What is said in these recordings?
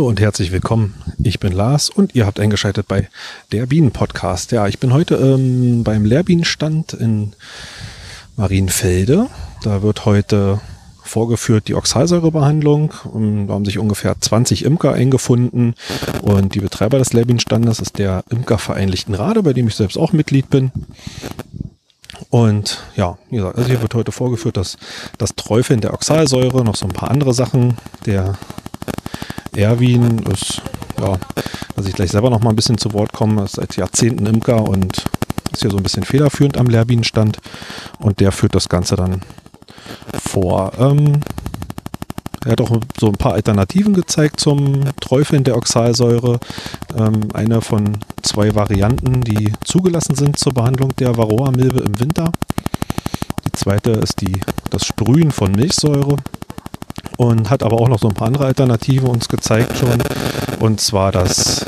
Hallo und herzlich willkommen. Ich bin Lars und ihr habt eingeschaltet bei der Bienen-Podcast. Ja, ich bin heute ähm, beim Lehrbienenstand in Marienfelde. Da wird heute vorgeführt die Oxalsäurebehandlung. Ähm, da haben sich ungefähr 20 Imker eingefunden und die Betreiber des Lehrbienenstandes ist der Imkerverein Lichtenrade, bei dem ich selbst auch Mitglied bin. Und ja, wie gesagt, also hier wird heute vorgeführt, dass das Träufeln der Oxalsäure, noch so ein paar andere Sachen. Der Erwin ist, ja, dass ich gleich selber noch mal ein bisschen zu Wort komme, ist seit Jahrzehnten Imker und ist hier so ein bisschen federführend am Lehrbienenstand und der führt das Ganze dann vor. Ähm, er hat auch so ein paar Alternativen gezeigt zum Träufeln der Oxalsäure. Ähm, eine von zwei Varianten, die zugelassen sind zur Behandlung der Varroa-Milbe im Winter. Die zweite ist die, das Sprühen von Milchsäure und hat aber auch noch so ein paar andere Alternativen uns gezeigt schon. Und zwar das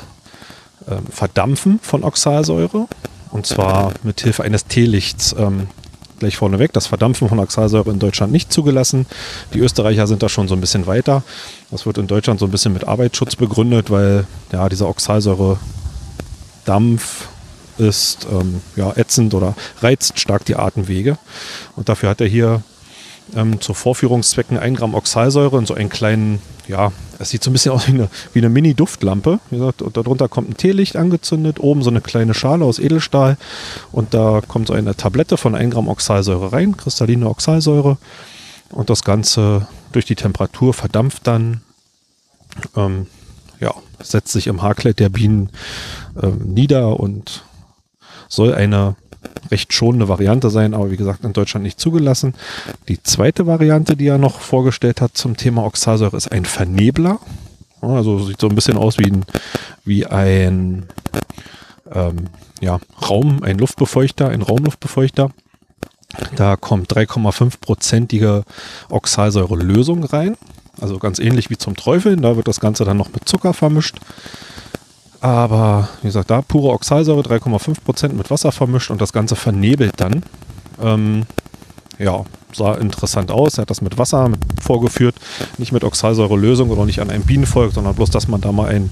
ähm, Verdampfen von Oxalsäure. Und zwar mit Hilfe eines Teelichts. Ähm, gleich vorneweg, das Verdampfen von Oxalsäure in Deutschland nicht zugelassen. Die Österreicher sind da schon so ein bisschen weiter. Das wird in Deutschland so ein bisschen mit Arbeitsschutz begründet, weil ja dieser Oxalsäure-Dampf ist ähm, ja, ätzend oder reizt stark die Atemwege. Und dafür hat er hier ähm, zu Vorführungszwecken 1 Gramm Oxalsäure in so einen kleinen, ja, es sieht so ein bisschen aus wie eine, wie eine Mini-Duftlampe. Wie gesagt, und darunter kommt ein Teelicht angezündet, oben so eine kleine Schale aus Edelstahl und da kommt so eine Tablette von 1 Gramm Oxalsäure rein, kristalline Oxalsäure und das Ganze durch die Temperatur verdampft dann. Ähm, ja, setzt sich im Haarkleid der Bienen ähm, nieder und soll eine recht schonende Variante sein, aber wie gesagt in Deutschland nicht zugelassen. Die zweite Variante, die er noch vorgestellt hat zum Thema Oxalsäure, ist ein Vernebler. Also sieht so ein bisschen aus wie ein, wie ein ähm, ja, Raum, ein Luftbefeuchter, ein Raumluftbefeuchter. Da kommt 3,5-prozentige Oxalsäure-Lösung rein. Also ganz ähnlich wie zum Träufeln. Da wird das Ganze dann noch mit Zucker vermischt. Aber wie gesagt, da pure Oxalsäure, 3,5% mit Wasser vermischt und das Ganze vernebelt dann. Ähm, ja, sah interessant aus. Er hat das mit Wasser vorgeführt, nicht mit Oxalsäure-Lösung oder nicht an einem Bienenvolk, sondern bloß, dass man da mal einen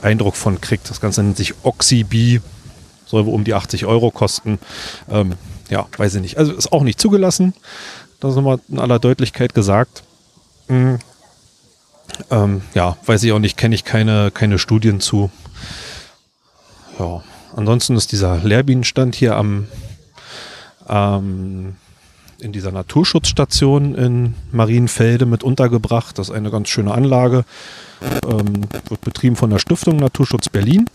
Eindruck von kriegt. Das Ganze nennt sich Oxybi, soll wohl um die 80 Euro kosten. Ähm, ja, weiß ich nicht. Also ist auch nicht zugelassen. Das ist nochmal in aller Deutlichkeit gesagt. Hm. Ähm, ja, weiß ich auch nicht, kenne ich keine, keine Studien zu ja, ansonsten ist dieser Lehrbienenstand hier am, ähm, in dieser Naturschutzstation in Marienfelde mit untergebracht. Das ist eine ganz schöne Anlage. Ähm, wird betrieben von der Stiftung Naturschutz Berlin.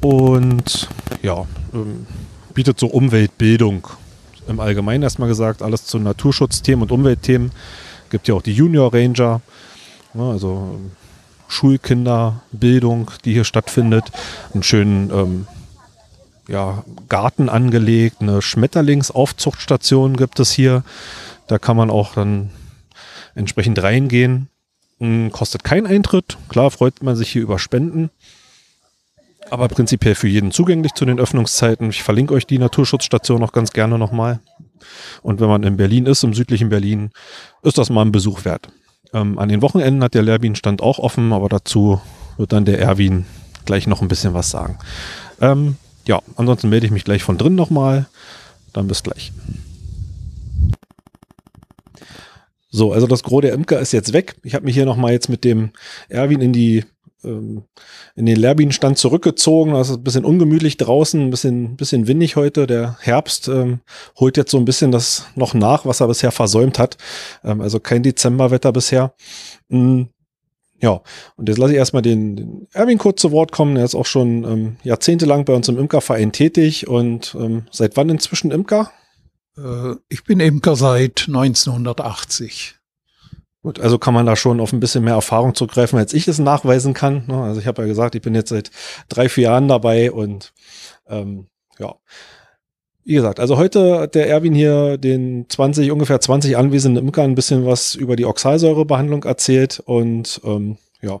Und ja, ähm, bietet so Umweltbildung im Allgemeinen erstmal gesagt, alles zu Naturschutzthemen und Umweltthemen. Gibt ja auch die Junior Ranger, also Schulkinderbildung, die hier stattfindet. Einen schönen ähm, ja, Garten angelegt, eine Schmetterlingsaufzuchtstation gibt es hier. Da kann man auch dann entsprechend reingehen. Hm, kostet kein Eintritt. Klar freut man sich hier über Spenden. Aber prinzipiell für jeden zugänglich zu den Öffnungszeiten. Ich verlinke euch die Naturschutzstation auch ganz gerne nochmal. Und wenn man in Berlin ist, im südlichen Berlin, ist das mal ein Besuch wert. Ähm, an den Wochenenden hat der Lehrbienenstand auch offen, aber dazu wird dann der Erwin gleich noch ein bisschen was sagen. Ähm, ja, ansonsten melde ich mich gleich von drin nochmal. Dann bis gleich. So, also das Gros der Imker ist jetzt weg. Ich habe mich hier nochmal jetzt mit dem Erwin in die ähm, in den Lehrbienenstand zurückgezogen. Ist ein bisschen ungemütlich draußen, ein bisschen, bisschen windig heute. Der Herbst ähm, holt jetzt so ein bisschen das noch nach, was er bisher versäumt hat. Ähm, also kein Dezemberwetter bisher. Mhm. Ja, und jetzt lasse ich erstmal den, den Erwin kurz zu Wort kommen. Er ist auch schon ähm, jahrzehntelang bei uns im Imkerverein tätig. Und ähm, seit wann inzwischen Imker? Äh, ich bin Imker seit 1980. Gut, also kann man da schon auf ein bisschen mehr Erfahrung zurückgreifen, als ich es nachweisen kann. Ne? Also ich habe ja gesagt, ich bin jetzt seit drei, vier Jahren dabei und ähm, ja. Wie gesagt, also heute hat der Erwin hier den 20, ungefähr 20 anwesenden Imkern ein bisschen was über die Oxalsäurebehandlung erzählt und ähm, ja,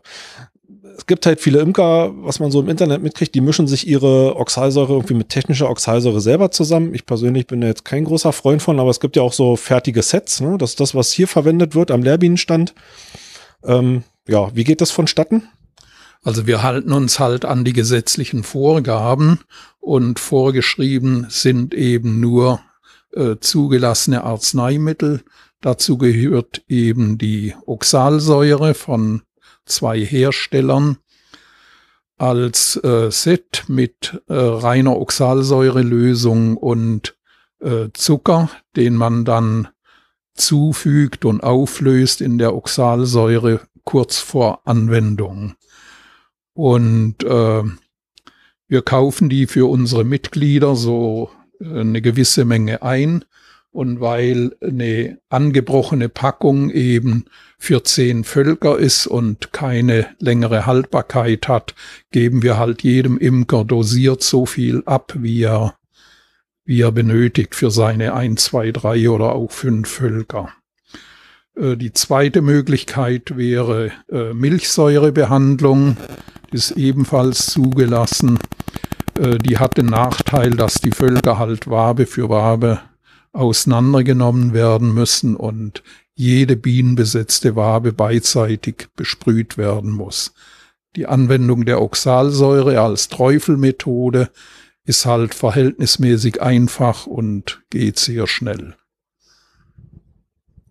es gibt halt viele Imker, was man so im Internet mitkriegt, die mischen sich ihre Oxalsäure irgendwie mit technischer Oxalsäure selber zusammen. Ich persönlich bin jetzt kein großer Freund von, aber es gibt ja auch so fertige Sets. Ne? Das ist das, was hier verwendet wird am Lehrbienenstand. Ähm, ja, wie geht das vonstatten? Also wir halten uns halt an die gesetzlichen Vorgaben und vorgeschrieben sind eben nur äh, zugelassene Arzneimittel. Dazu gehört eben die Oxalsäure von zwei Herstellern als äh, Set mit äh, reiner Oxalsäurelösung und äh, Zucker, den man dann zufügt und auflöst in der Oxalsäure kurz vor Anwendung. Und äh, wir kaufen die für unsere Mitglieder so äh, eine gewisse Menge ein. Und weil eine angebrochene Packung eben für zehn Völker ist und keine längere Haltbarkeit hat, geben wir halt jedem Imker dosiert so viel ab, wie er, wie er benötigt für seine ein, zwei, drei oder auch fünf Völker. Äh, die zweite Möglichkeit wäre äh, Milchsäurebehandlung, ist ebenfalls zugelassen. Äh, die hat den Nachteil, dass die Völker halt Wabe für Wabe auseinandergenommen werden müssen und jede bienenbesetzte Wabe beidseitig besprüht werden muss. Die Anwendung der Oxalsäure als Träufelmethode ist halt verhältnismäßig einfach und geht sehr schnell.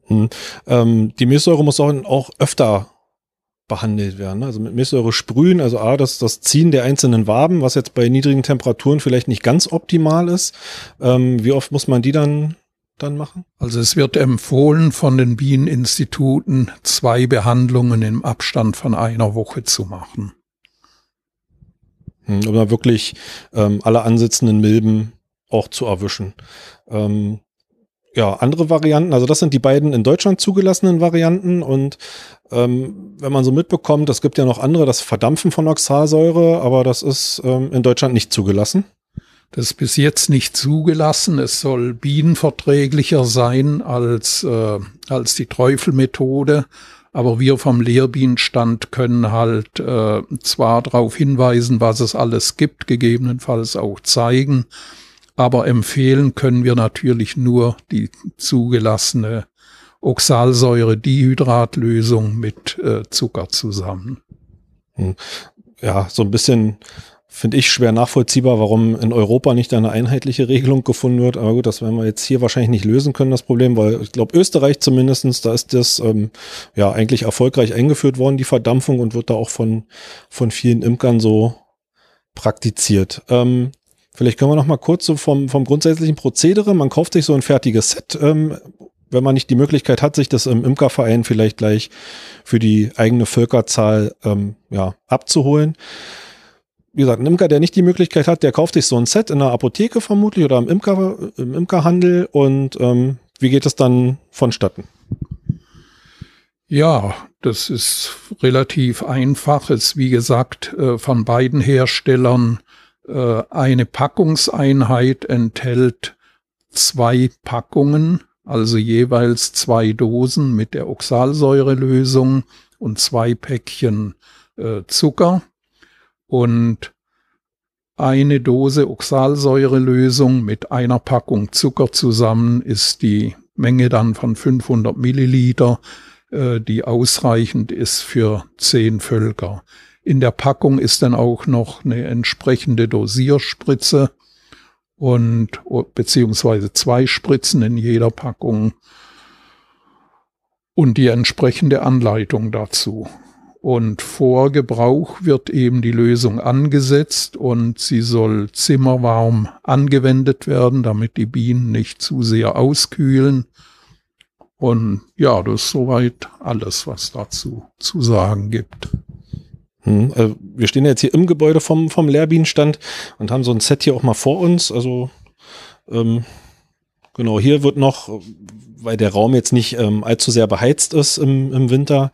Hm. Ähm, die Milchsäure muss auch, auch öfter behandelt werden. Also mit Milchsäure sprühen, also A, das, das Ziehen der einzelnen Waben, was jetzt bei niedrigen Temperaturen vielleicht nicht ganz optimal ist. Ähm, wie oft muss man die dann, dann machen? Also es wird empfohlen von den Bieneninstituten, zwei Behandlungen im Abstand von einer Woche zu machen. Hm, um da wirklich ähm, alle ansitzenden Milben auch zu erwischen. Ähm, ja, andere Varianten, also das sind die beiden in Deutschland zugelassenen Varianten und ähm, wenn man so mitbekommt, es gibt ja noch andere, das Verdampfen von Oxalsäure, aber das ist ähm, in Deutschland nicht zugelassen. Das ist bis jetzt nicht zugelassen. Es soll bienenverträglicher sein als, äh, als die Träufelmethode. Aber wir vom Lehrbienenstand können halt äh, zwar darauf hinweisen, was es alles gibt, gegebenenfalls auch zeigen, aber empfehlen können wir natürlich nur die zugelassene Oxalsäure-Dihydrat-Lösung mit äh, Zucker zusammen. Hm. Ja, so ein bisschen finde ich schwer nachvollziehbar, warum in Europa nicht eine einheitliche Regelung gefunden wird. Aber gut, das werden wir jetzt hier wahrscheinlich nicht lösen können, das Problem, weil ich glaube, Österreich zumindestens, da ist das ähm, ja eigentlich erfolgreich eingeführt worden, die Verdampfung, und wird da auch von, von vielen Imkern so praktiziert. Ähm, Vielleicht können wir noch mal kurz so vom, vom grundsätzlichen Prozedere. Man kauft sich so ein fertiges Set, ähm, wenn man nicht die Möglichkeit hat, sich das im Imkerverein vielleicht gleich für die eigene Völkerzahl ähm, ja, abzuholen. Wie gesagt, ein Imker, der nicht die Möglichkeit hat, der kauft sich so ein Set in der Apotheke vermutlich oder im, Imker, im Imkerhandel und ähm, wie geht es dann vonstatten? Ja, das ist relativ einfach. Es ist wie gesagt äh, von beiden Herstellern äh, eine Packungseinheit enthält zwei Packungen, also jeweils zwei Dosen mit der Oxalsäurelösung und zwei Päckchen äh, Zucker und eine Dose Oxalsäurelösung mit einer Packung Zucker zusammen ist die Menge dann von 500 Milliliter, äh, die ausreichend ist für zehn Völker. In der Packung ist dann auch noch eine entsprechende Dosierspritze und beziehungsweise zwei Spritzen in jeder Packung und die entsprechende Anleitung dazu. Und vor Gebrauch wird eben die Lösung angesetzt und sie soll zimmerwarm angewendet werden, damit die Bienen nicht zu sehr auskühlen. Und ja, das ist soweit alles, was dazu zu sagen gibt. Hm, also wir stehen jetzt hier im Gebäude vom, vom Lehrbienenstand und haben so ein Set hier auch mal vor uns. Also ähm, genau, hier wird noch, weil der Raum jetzt nicht ähm, allzu sehr beheizt ist im, im Winter,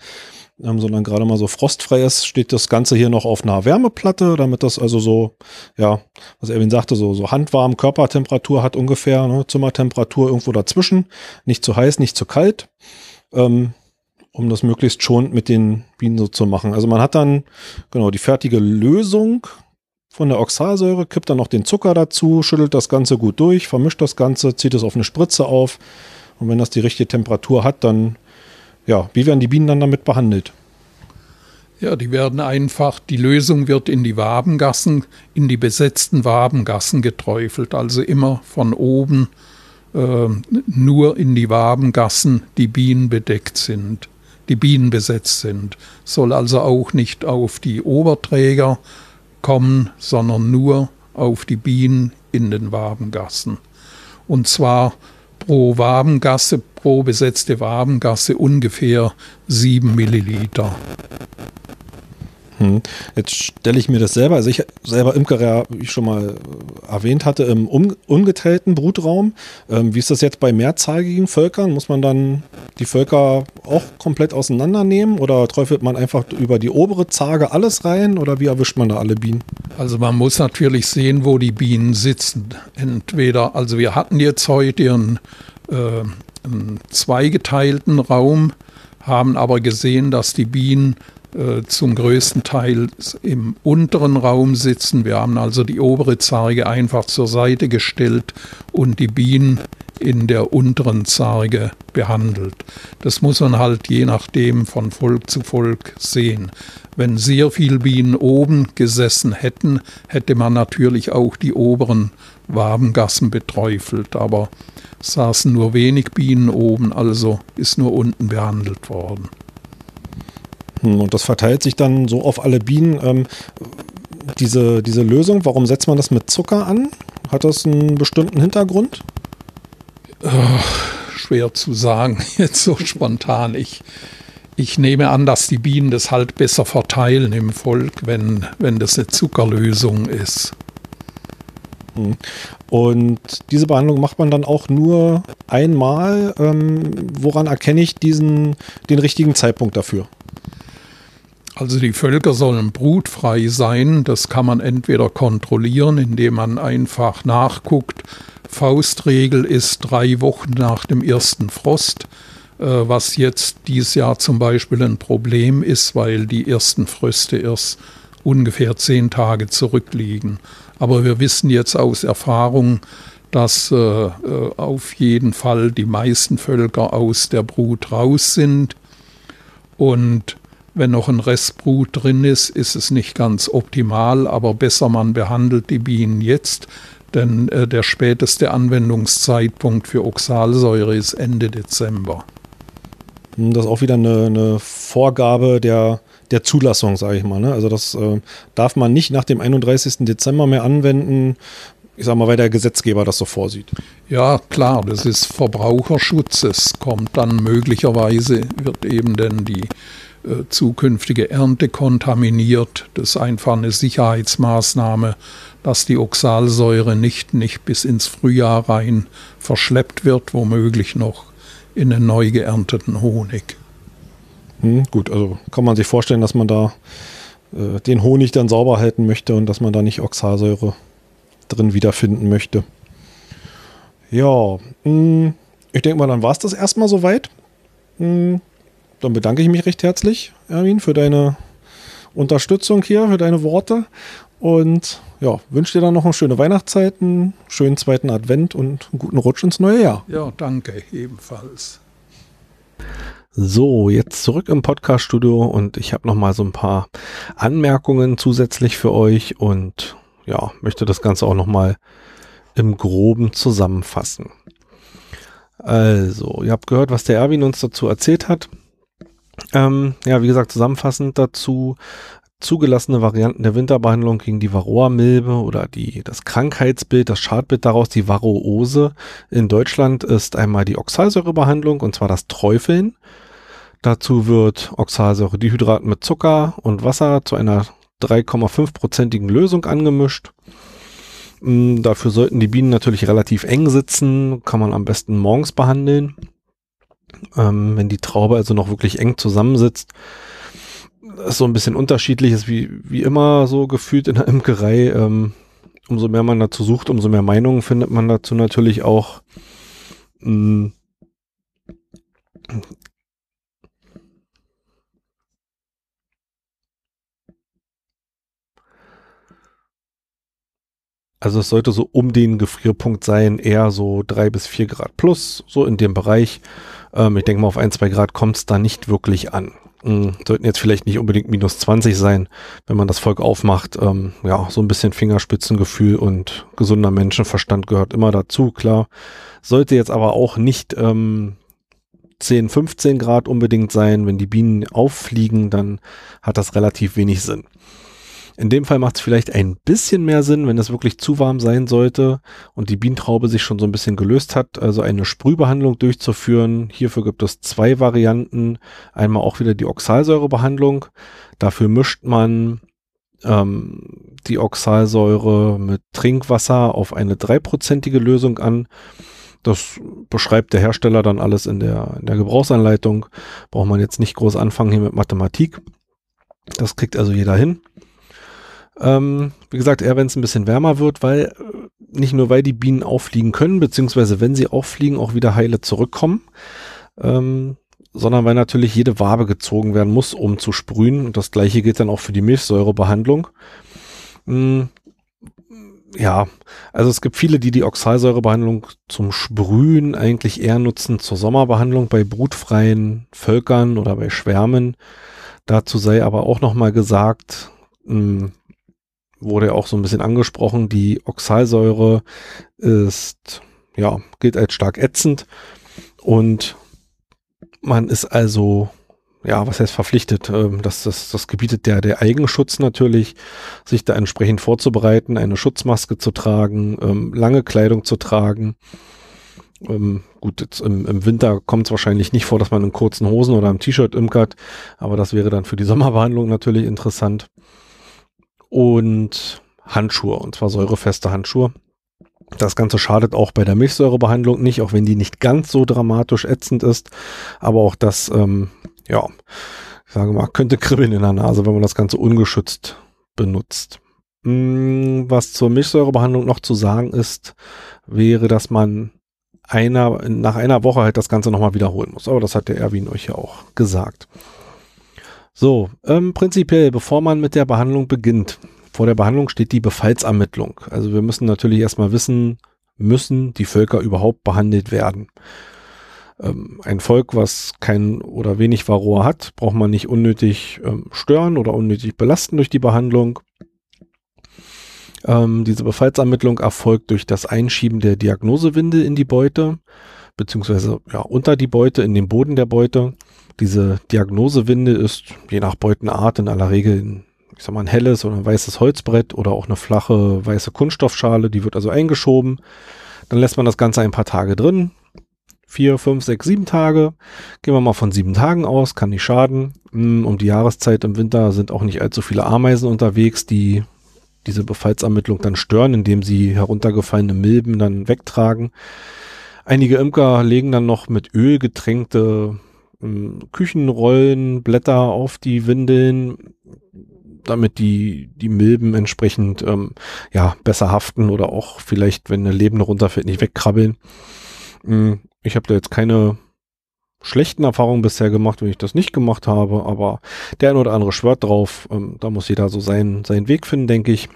ähm, sondern gerade mal so frostfrei ist, steht das Ganze hier noch auf einer Wärmeplatte, damit das also so, ja, was Erwin sagte, so, so handwarm Körpertemperatur hat ungefähr, ne, Zimmertemperatur irgendwo dazwischen, nicht zu heiß, nicht zu kalt. Ähm, um das möglichst schonend mit den Bienen so zu machen. Also man hat dann genau die fertige Lösung von der Oxalsäure, kippt dann noch den Zucker dazu, schüttelt das Ganze gut durch, vermischt das Ganze, zieht es auf eine Spritze auf und wenn das die richtige Temperatur hat, dann ja, wie werden die Bienen dann damit behandelt? Ja, die werden einfach, die Lösung wird in die Wabengassen, in die besetzten Wabengassen geträufelt, also immer von oben äh, nur in die Wabengassen, die Bienen bedeckt sind, die Bienen besetzt sind. Soll also auch nicht auf die Oberträger kommen, sondern nur auf die Bienen in den Wabengassen. Und zwar pro Wabengasse, pro besetzte Wabengasse ungefähr sieben Milliliter. Jetzt stelle ich mir das selber, also ich selber Imker, wie ich schon mal äh, erwähnt hatte, im ungeteilten Brutraum. Ähm, wie ist das jetzt bei mehrzahligen Völkern? Muss man dann die Völker auch komplett auseinandernehmen oder träufelt man einfach über die obere Zarge alles rein oder wie erwischt man da alle Bienen? Also man muss natürlich sehen, wo die Bienen sitzen. Entweder, also wir hatten jetzt heute einen, äh, einen zweigeteilten Raum, haben aber gesehen, dass die Bienen zum größten Teil im unteren Raum sitzen. Wir haben also die obere Zarge einfach zur Seite gestellt und die Bienen in der unteren Zarge behandelt. Das muss man halt je nachdem von Volk zu Volk sehen. Wenn sehr viele Bienen oben gesessen hätten, hätte man natürlich auch die oberen Wabengassen beträufelt, aber saßen nur wenig Bienen oben, also ist nur unten behandelt worden. Hm, und das verteilt sich dann so auf alle Bienen. Ähm, diese, diese Lösung, warum setzt man das mit Zucker an? Hat das einen bestimmten Hintergrund? Oh, schwer zu sagen, jetzt so spontan. Ich, ich nehme an, dass die Bienen das halt besser verteilen im Volk, wenn, wenn das eine Zuckerlösung ist. Hm. Und diese Behandlung macht man dann auch nur einmal. Ähm, woran erkenne ich diesen, den richtigen Zeitpunkt dafür? Also die Völker sollen brutfrei sein. Das kann man entweder kontrollieren, indem man einfach nachguckt. Faustregel ist drei Wochen nach dem ersten Frost, äh, was jetzt dieses Jahr zum Beispiel ein Problem ist, weil die ersten Fröste erst ungefähr zehn Tage zurückliegen. Aber wir wissen jetzt aus Erfahrung, dass äh, äh auf jeden Fall die meisten Völker aus der Brut raus sind. Und wenn noch ein Restbrut drin ist, ist es nicht ganz optimal, aber besser man behandelt die Bienen jetzt, denn äh, der späteste Anwendungszeitpunkt für Oxalsäure ist Ende Dezember. Hm, das ist auch wieder eine, eine Vorgabe der, der Zulassung, sage ich mal. Ne? Also das äh, darf man nicht nach dem 31. Dezember mehr anwenden, ich sage mal, weil der Gesetzgeber das so vorsieht. Ja, klar, das ist Verbraucherschutz. Es kommt dann möglicherweise, wird eben denn die zukünftige Ernte kontaminiert. Das ist einfach eine Sicherheitsmaßnahme, dass die Oxalsäure nicht, nicht bis ins Frühjahr rein verschleppt wird, womöglich noch in den neu geernteten Honig. Hm, gut, also kann man sich vorstellen, dass man da äh, den Honig dann sauber halten möchte und dass man da nicht Oxalsäure drin wiederfinden möchte. Ja, mh, hm, ich denke mal, dann war es das erstmal soweit. Mh, hm, dann bedanke ich mich recht herzlich, Erwin, für deine Unterstützung hier, für deine Worte. Und ja, wünsche dir dann noch eine schöne Weihnachtszeit, einen schönen zweiten Advent und einen guten Rutsch ins neue Jahr. Ja, danke, ebenfalls. So, jetzt zurück im Podcast-Studio und ich habe noch mal so ein paar Anmerkungen zusätzlich für euch und ja, möchte das Ganze auch noch mal im Groben zusammenfassen. Also, ihr habt gehört, was der Erwin uns dazu erzählt hat. Ähm, ja, wie gesagt, zusammenfassend dazu zugelassene Varianten der Winterbehandlung gegen die Varroa-Milbe oder die, das Krankheitsbild, das Schadbild daraus, die Varroose. In Deutschland ist einmal die Oxalsäurebehandlung und zwar das Träufeln. Dazu wird Oxalsäuredihydrat mit Zucker und Wasser zu einer 3,5-prozentigen Lösung angemischt. Mm, dafür sollten die Bienen natürlich relativ eng sitzen, kann man am besten morgens behandeln. Ähm, wenn die Traube also noch wirklich eng zusammensitzt, ist so ein bisschen unterschiedlich, ist wie, wie immer so gefühlt in der Imkerei. Ähm, umso mehr man dazu sucht, umso mehr Meinungen findet man dazu natürlich auch. Mh, Also es sollte so um den Gefrierpunkt sein, eher so drei bis vier Grad plus, so in dem Bereich. Ähm, ich denke mal, auf ein, zwei Grad kommt es da nicht wirklich an. Mhm, sollten jetzt vielleicht nicht unbedingt minus 20 sein, wenn man das Volk aufmacht. Ähm, ja, so ein bisschen Fingerspitzengefühl und gesunder Menschenverstand gehört immer dazu, klar. Sollte jetzt aber auch nicht ähm, 10, 15 Grad unbedingt sein. Wenn die Bienen auffliegen, dann hat das relativ wenig Sinn. In dem Fall macht es vielleicht ein bisschen mehr Sinn, wenn es wirklich zu warm sein sollte und die Bienentraube sich schon so ein bisschen gelöst hat, also eine Sprühbehandlung durchzuführen. Hierfür gibt es zwei Varianten. Einmal auch wieder die Oxalsäurebehandlung. Dafür mischt man ähm, die Oxalsäure mit Trinkwasser auf eine dreiprozentige Lösung an. Das beschreibt der Hersteller dann alles in der, in der Gebrauchsanleitung. Braucht man jetzt nicht groß anfangen hier mit Mathematik. Das kriegt also jeder hin. Ähm, wie gesagt, eher wenn es ein bisschen wärmer wird, weil äh, nicht nur weil die Bienen auffliegen können, beziehungsweise wenn sie auffliegen, auch wieder heile zurückkommen, ähm, sondern weil natürlich jede Wabe gezogen werden muss, um zu sprühen. Und das gleiche gilt dann auch für die Milchsäurebehandlung. Hm, ja, also es gibt viele, die die Oxalsäurebehandlung zum Sprühen eigentlich eher nutzen zur Sommerbehandlung bei brutfreien Völkern oder bei Schwärmen. Dazu sei aber auch nochmal gesagt, hm, wurde auch so ein bisschen angesprochen, die Oxalsäure ist, ja, gilt als stark ätzend und man ist also, ja, was heißt verpflichtet, ähm, das, das, das gebietet der, der Eigenschutz natürlich, sich da entsprechend vorzubereiten, eine Schutzmaske zu tragen, ähm, lange Kleidung zu tragen. Ähm, gut, jetzt im, im Winter kommt es wahrscheinlich nicht vor, dass man in kurzen Hosen oder im T-Shirt imkert, aber das wäre dann für die Sommerbehandlung natürlich interessant und Handschuhe, und zwar säurefeste Handschuhe. Das Ganze schadet auch bei der Milchsäurebehandlung nicht, auch wenn die nicht ganz so dramatisch ätzend ist. Aber auch das, ähm, ja, ich sage mal, könnte kribbeln in der Nase, wenn man das Ganze ungeschützt benutzt. Hm, was zur Milchsäurebehandlung noch zu sagen ist, wäre, dass man einer, nach einer Woche halt das Ganze nochmal wiederholen muss. Aber das hat der Erwin euch ja auch gesagt. So, ähm, prinzipiell, bevor man mit der Behandlung beginnt, vor der Behandlung steht die Befallsermittlung. Also wir müssen natürlich erstmal wissen, müssen die Völker überhaupt behandelt werden. Ähm, ein Volk, was kein oder wenig Varroa hat, braucht man nicht unnötig ähm, stören oder unnötig belasten durch die Behandlung. Ähm, diese Befallsermittlung erfolgt durch das Einschieben der Diagnosewindel in die Beute, beziehungsweise ja, unter die Beute, in den Boden der Beute. Diese Diagnosewinde ist je nach Beutenart in aller Regel ein, ich sag mal, ein helles oder ein weißes Holzbrett oder auch eine flache weiße Kunststoffschale. Die wird also eingeschoben. Dann lässt man das Ganze ein paar Tage drin. Vier, fünf, sechs, sieben Tage. Gehen wir mal von sieben Tagen aus, kann nicht schaden. Hm, um die Jahreszeit im Winter sind auch nicht allzu viele Ameisen unterwegs, die diese Befallsermittlung dann stören, indem sie heruntergefallene Milben dann wegtragen. Einige Imker legen dann noch mit Öl getränkte Küchenrollen, Blätter auf die Windeln, damit die, die Milben entsprechend ähm, ja, besser haften oder auch vielleicht, wenn eine lebende runterfällt, nicht wegkrabbeln. Ähm, ich habe da jetzt keine schlechten Erfahrungen bisher gemacht, wenn ich das nicht gemacht habe, aber der ein oder andere schwört drauf. Ähm, da muss jeder so seinen, seinen Weg finden, denke ich.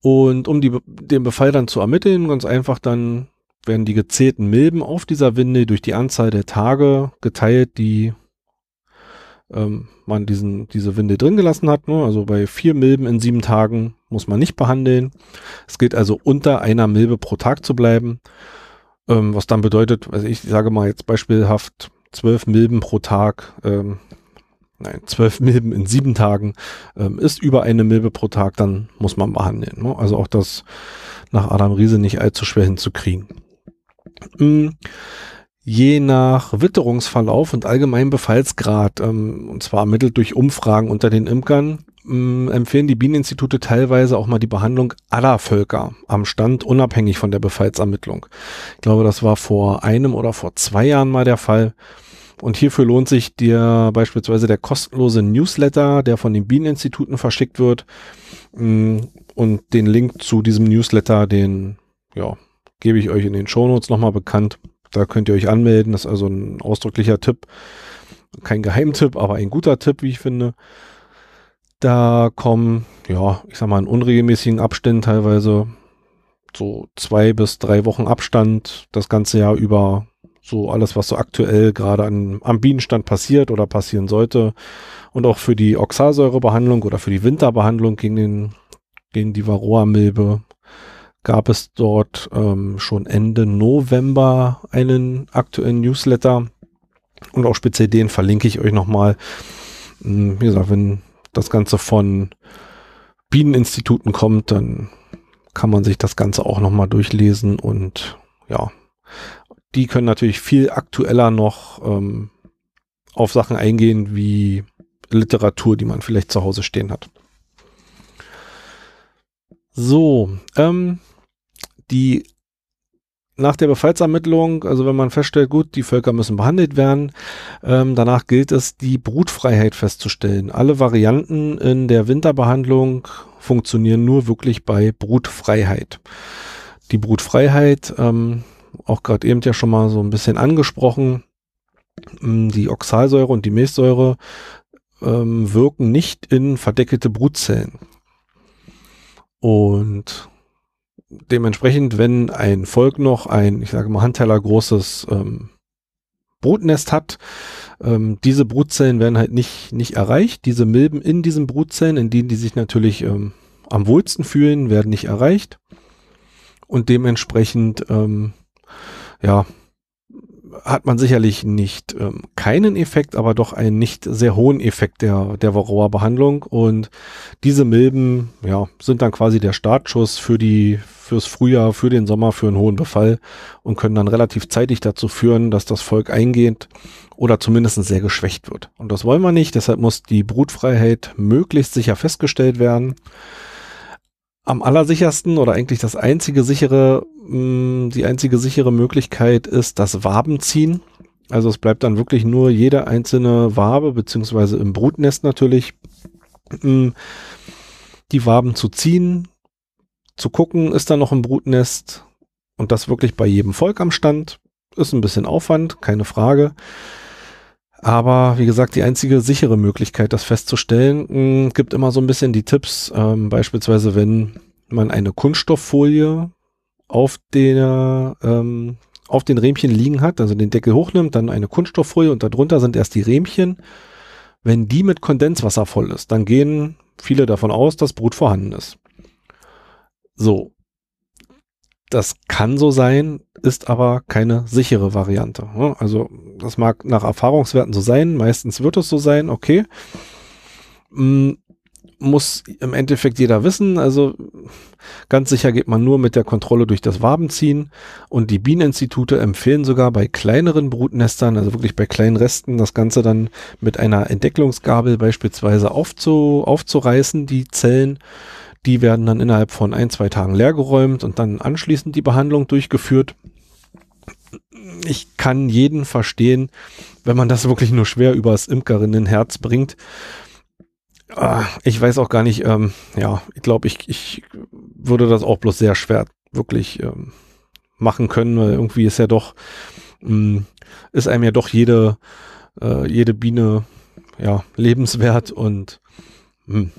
Und um die, den Befall dann zu ermitteln, ganz einfach dann werden die gezählten Milben auf dieser Winde durch die Anzahl der Tage geteilt, die ähm, man diesen, diese Winde drin gelassen hat. Ne? Also bei vier Milben in sieben Tagen muss man nicht behandeln. Es gilt also unter einer Milbe pro Tag zu bleiben. Ähm, was dann bedeutet, also ich sage mal jetzt beispielhaft zwölf Milben pro Tag, ähm, nein, zwölf Milben in sieben Tagen ähm, ist über eine Milbe pro Tag, dann muss man behandeln. Ne? Also auch das nach Adam Riese nicht allzu schwer hinzukriegen. Hm, je nach Witterungsverlauf und allgemeinem Befallsgrad, ähm, und zwar ermittelt durch Umfragen unter den Imkern, ähm, empfehlen die Bieneninstitute teilweise auch mal die Behandlung aller Völker am Stand, unabhängig von der Befallsermittlung. Ich glaube, das war vor einem oder vor zwei Jahren mal der Fall. Und hierfür lohnt sich dir beispielsweise der kostenlose Newsletter, der von den Bieneninstituten verschickt wird. Hm, und den Link zu diesem Newsletter, den ja, gebe ich euch in den Shownotes nochmal bekannt. Da könnt ihr euch anmelden. Das ist also ein ausdrücklicher Tipp. Kein Geheimtipp, aber ein guter Tipp, wie ich finde. Da kommen, ja, ich sag mal, in unregelmäßigen Abständen teilweise so zwei bis drei Wochen Abstand das ganze Jahr über so alles, was so aktuell gerade an, am Bienenstand passiert oder passieren sollte. Und auch für die Oxalsäurebehandlung oder für die Winterbehandlung gegen, den, gegen die Varroa-Milbe gab es dort ähm, schon Ende November einen aktuellen Newsletter. Und auch speziell den verlinke ich euch nochmal. Hm, wie gesagt, wenn das Ganze von Bieneninstituten kommt, dann kann man sich das Ganze auch nochmal durchlesen und ja, die können natürlich viel aktueller noch ähm, auf Sachen eingehen wie Literatur, die man vielleicht zu Hause stehen hat. So, ähm, die nach der Befallsermittlung, also wenn man feststellt, gut, die Völker müssen behandelt werden, ähm, danach gilt es, die Brutfreiheit festzustellen. Alle Varianten in der Winterbehandlung funktionieren nur wirklich bei Brutfreiheit. Die Brutfreiheit, ähm, auch gerade eben ja schon mal so ein bisschen angesprochen, ähm, die Oxalsäure und die Milchsäure ähm, wirken nicht in verdeckelte Brutzellen. Und dementsprechend, wenn ein Volk noch ein, ich sage mal, Handteller großes ähm, Brutnest hat, ähm, diese Brutzellen werden halt nicht, nicht erreicht. Diese Milben in diesen Brutzellen, in denen die sich natürlich ähm, am wohlsten fühlen, werden nicht erreicht. Und dementsprechend, ähm, ja, hat man sicherlich nicht ähm, keinen Effekt, aber doch einen nicht sehr hohen Effekt der, der Varroa-Behandlung. Und diese Milben, ja, sind dann quasi der Startschuss für die, fürs Frühjahr, für den Sommer, für einen hohen Befall und können dann relativ zeitig dazu führen, dass das Volk eingeht oder zumindest sehr geschwächt wird. Und das wollen wir nicht, deshalb muss die Brutfreiheit möglichst sicher festgestellt werden am allersichersten oder eigentlich das einzige sichere, mh, mm, die einzige sichere Möglichkeit ist das Wabenziehen. Also es bleibt dann wirklich nur jede einzelne Wabe, beziehungsweise im Brutnest natürlich, mh, mm, die Waben zu ziehen, zu gucken, ist da noch ein Brutnest und das wirklich bei jedem Volk am Stand. Ist ein bisschen Aufwand, keine Frage. Aber wie gesagt, die einzige sichere Möglichkeit, das festzustellen, mh, hm, gibt immer so ein bisschen die Tipps. Ähm, beispielsweise, wenn man eine Kunststofffolie auf der ähm, auf den Rähmchen liegen hat, also den Deckel hochnimmt, dann eine Kunststofffolie und darunter sind erst die Rähmchen. Wenn die mit Kondenswasser voll ist, dann gehen viele davon aus, dass Brut vorhanden ist. So, das kann so sein, ist aber keine sichere Variante. Ne? Also das mag nach Erfahrungswerten so sein, meistens wird es so sein, okay. Mm, muss im Endeffekt jeder wissen. Also ganz sicher geht man nur mit der Kontrolle durch das Wabenziehen. Und die Bieneninstitute empfehlen sogar bei kleineren Brutnestern, also wirklich bei kleinen Resten, das Ganze dann mit einer Entdecklungsgabel beispielsweise aufzu, aufzureißen, die Zellen die werden dann innerhalb von ein, zwei Tagen leergeräumt und dann anschließend die Behandlung durchgeführt. Ich kann jeden verstehen, wenn man das wirklich nur schwer übers Imkerinnenherz bringt. Ah, ich weiß auch gar nicht, ähm, ja, ich glaube, ich, ich würde das auch bloß sehr schwer wirklich ähm, machen können, weil irgendwie ist ja doch, mh, hm, ist einem ja doch jede, äh, jede Biene ja, lebenswert und hm,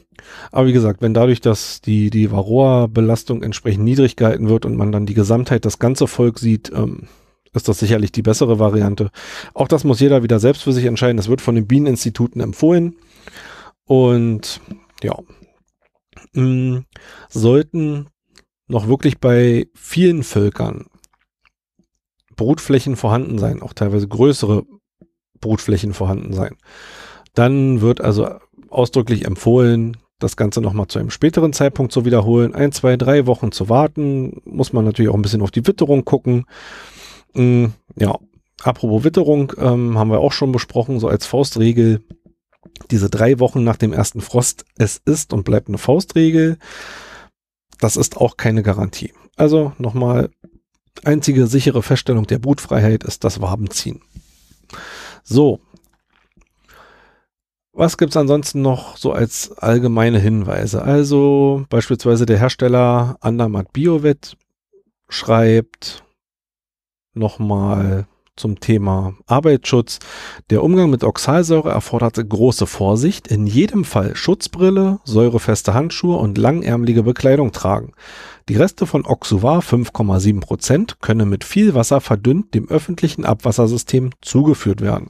aber wie gesagt, wenn dadurch, dass die, die Varroa-Belastung entsprechend niedrig gehalten wird und man dann die Gesamtheit, das ganze Volk sieht, ähm, ist das sicherlich die bessere Variante. Auch das muss jeder wieder selbst für sich entscheiden. Das wird von den Bieneninstituten empfohlen. Und ja, mh, mm, sollten noch wirklich bei vielen Völkern Brutflächen vorhanden sein, auch teilweise größere Brutflächen vorhanden sein. Dann wird also ausdrücklich empfohlen, das Ganze nochmal zu einem späteren Zeitpunkt zu wiederholen. Ein, zwei, drei Wochen zu warten. Muss man natürlich auch ein bisschen auf die Witterung gucken. Mm, ja, apropos Witterung, ähm, haben wir auch schon besprochen, so als Faustregel. Diese drei Wochen nach dem ersten Frost, es ist und bleibt eine Faustregel. Das ist auch keine Garantie. Also nochmal, einzige sichere Feststellung der Brutfreiheit ist das Wabenziehen. So, was gibt's ansonsten noch so als allgemeine Hinweise? Also beispielsweise der Hersteller Andermatt Biovet schreibt nochmal zum Thema Arbeitsschutz. Der Umgang mit Oxalsäure erfordert große Vorsicht. In jedem Fall Schutzbrille, säurefeste Handschuhe und langärmelige Bekleidung tragen. Die Reste von Oxuvar 5,7 Prozent können mit viel Wasser verdünnt dem öffentlichen Abwassersystem zugeführt werden.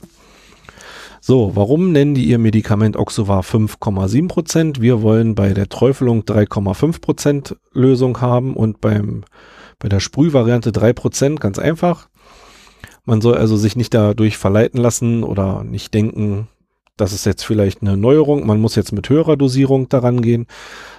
So, warum nennen die ihr Medikament Oxuvar 5,7%? Prozent? Wir wollen bei der Träufelung 3,5 Prozent Lösung haben und beim, bei der Sprühvariante 3%, ganz einfach. Man soll also sich nicht dadurch verleiten lassen oder nicht denken, das ist jetzt vielleicht eine Neuerung, man muss jetzt mit höherer Dosierung daran gehen,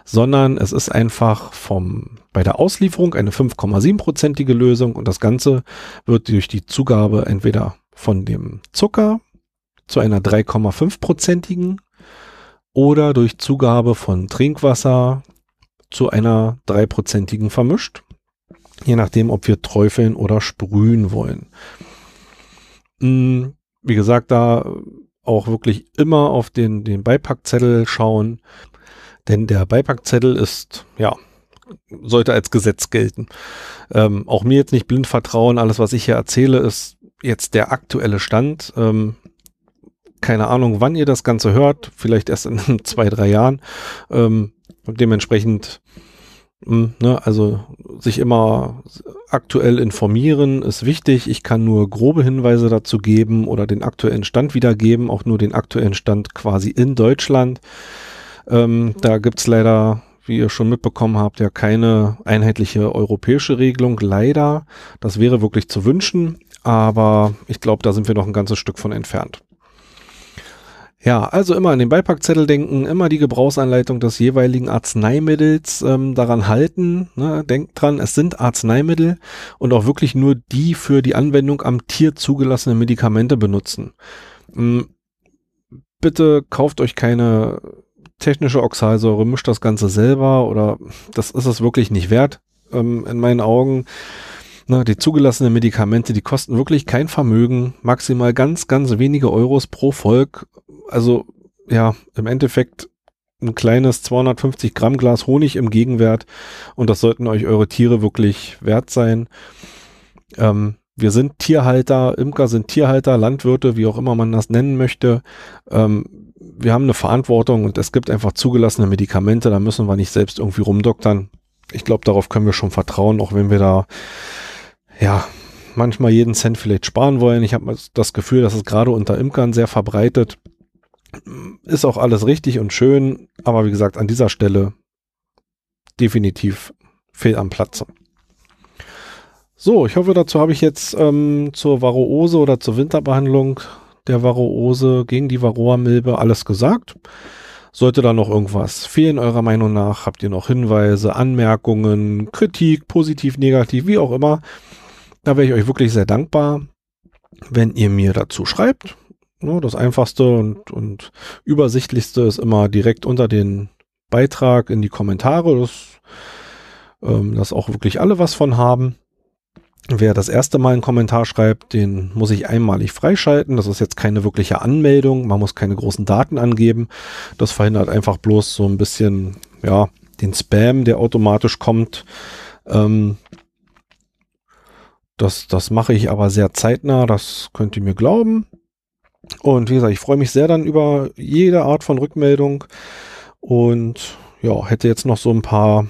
sondern es ist einfach vom, bei der Auslieferung eine 5,7-prozentige Lösung und das Ganze wird durch die Zugabe entweder von dem Zucker zu einer 3,5-prozentigen oder durch Zugabe von Trinkwasser zu einer 3-prozentigen vermischt. Je nachdem, ob wir träufeln oder sprühen wollen. Hm, wie gesagt, da auch wirklich immer auf den, den Beipackzettel schauen, denn der Beipackzettel ist, ja, sollte als Gesetz gelten. Ähm, auch mir jetzt nicht blind vertrauen, alles, was ich hier erzähle, ist jetzt der aktuelle Stand. Ähm, keine Ahnung, wann ihr das Ganze hört, vielleicht erst in zwei, drei Jahren. Ähm, dementsprechend hm, ne, also sich immer aktuell informieren ist wichtig. Ich kann nur grobe Hinweise dazu geben oder den aktuellen Stand wiedergeben, auch nur den aktuellen Stand quasi in Deutschland. Ähm, da gibt's leider, wie ihr schon mitbekommen habt, ja keine einheitliche europäische Regelung. Leider. Das wäre wirklich zu wünschen, aber ich glaube, da sind wir noch ein ganzes Stück von entfernt. Ja, also immer an den Beipackzettel denken, immer die Gebrauchsanleitung des jeweiligen Arzneimittels ähm, daran halten. Ne? Denkt dran, es sind Arzneimittel und auch wirklich nur die für die Anwendung am Tier zugelassenen Medikamente benutzen. Ähm, bitte kauft euch keine technische Oxalsäure, mischt das Ganze selber oder das ist es wirklich nicht wert ähm, in meinen Augen. Na, die zugelassenen Medikamente, die kosten wirklich kein Vermögen, maximal ganz, ganz wenige Euros pro Volk also ja, im Endeffekt ein kleines 250 Gramm Glas Honig im Gegenwert und das sollten euch eure Tiere wirklich wert sein. Ähm, wir sind Tierhalter, Imker sind Tierhalter, Landwirte, wie auch immer man das nennen möchte. Ähm, wir haben eine Verantwortung und es gibt einfach zugelassene Medikamente, da müssen wir nicht selbst irgendwie rumdoktern. Ich glaube, darauf können wir schon vertrauen, auch wenn wir da ja manchmal jeden Cent vielleicht sparen wollen. Ich habe das Gefühl, dass es gerade unter Imkern sehr verbreitet ist auch alles richtig und schön, aber wie gesagt, an dieser Stelle definitiv fehl am Platze. So, ich hoffe, dazu habe ich jetzt ähm, zur Varroose oder zur Winterbehandlung der Varroose gegen die Varroa-Milbe alles gesagt. Sollte da noch irgendwas fehlen, eurer Meinung nach, habt ihr noch Hinweise, Anmerkungen, Kritik, positiv, negativ, wie auch immer, da wäre ich euch wirklich sehr dankbar, wenn ihr mir dazu schreibt. Ne, das einfachste und, und übersichtlichste ist immer direkt unter den Beitrag in die Kommentare, dass, ähm, dass auch wirklich alle was von haben. Wer das erste Mal einen Kommentar schreibt, den muss ich einmalig freischalten. Das ist jetzt keine wirkliche Anmeldung. Man muss keine großen Daten angeben. Das verhindert einfach bloß so ein bisschen, ja, den Spam, der automatisch kommt. Ähm, das, das mache ich aber sehr zeitnah. Das könnt ihr mir glauben. Und wie gesagt, ich freue mich sehr dann über jede Art von Rückmeldung und ja, hätte jetzt noch so ein paar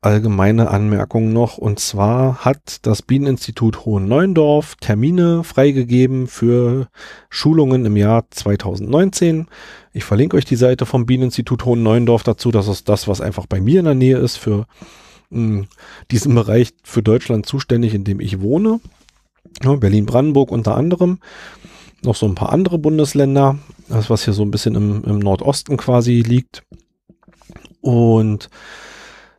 allgemeine Anmerkungen noch. Und zwar hat das Bieneninstitut Hohen-Neuendorf Termine freigegeben für Schulungen im Jahr 2019. Ich verlinke euch die Seite vom Bieneninstitut Hohen-Neuendorf dazu. Das ist das, was einfach bei mir in der Nähe ist für hm, diesen Bereich für Deutschland zuständig, in dem ich wohne. Berlin-Brandenburg unter anderem noch so ein paar andere Bundesländer, das was hier so ein bisschen im, im Nordosten quasi liegt. Und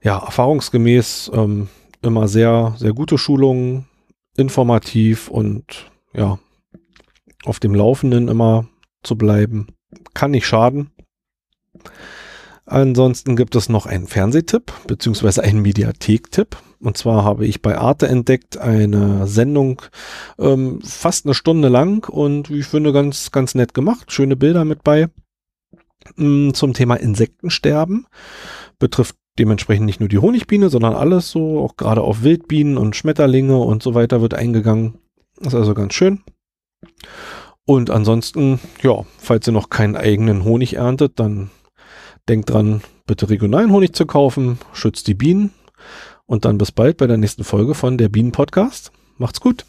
ja, erfahrungsgemäß ähm, immer sehr, sehr gute Schulungen, informativ und ja, auf dem Laufenden immer zu bleiben. Kann nicht schaden. Ansonsten gibt es noch einen Fernsehtipp, beziehungsweise einen Mediathek-Tipp. Und zwar habe ich bei Arte entdeckt eine Sendung ähm, fast eine Stunde lang und ich finde ganz, ganz nett gemacht. Schöne Bilder mit bei ähm, zum Thema Insektensterben. Betrifft dementsprechend nicht nur die Honigbiene, sondern alles so, auch gerade auf Wildbienen und Schmetterlinge und so weiter wird eingegangen. Ist also ganz schön. Und ansonsten, ja, falls ihr noch keinen eigenen Honig erntet, dann denkt dran, bitte regionalen Honig zu kaufen, schützt die Bienen und dann bis bald bei der nächsten Folge von der Bienen Podcast. Macht's gut.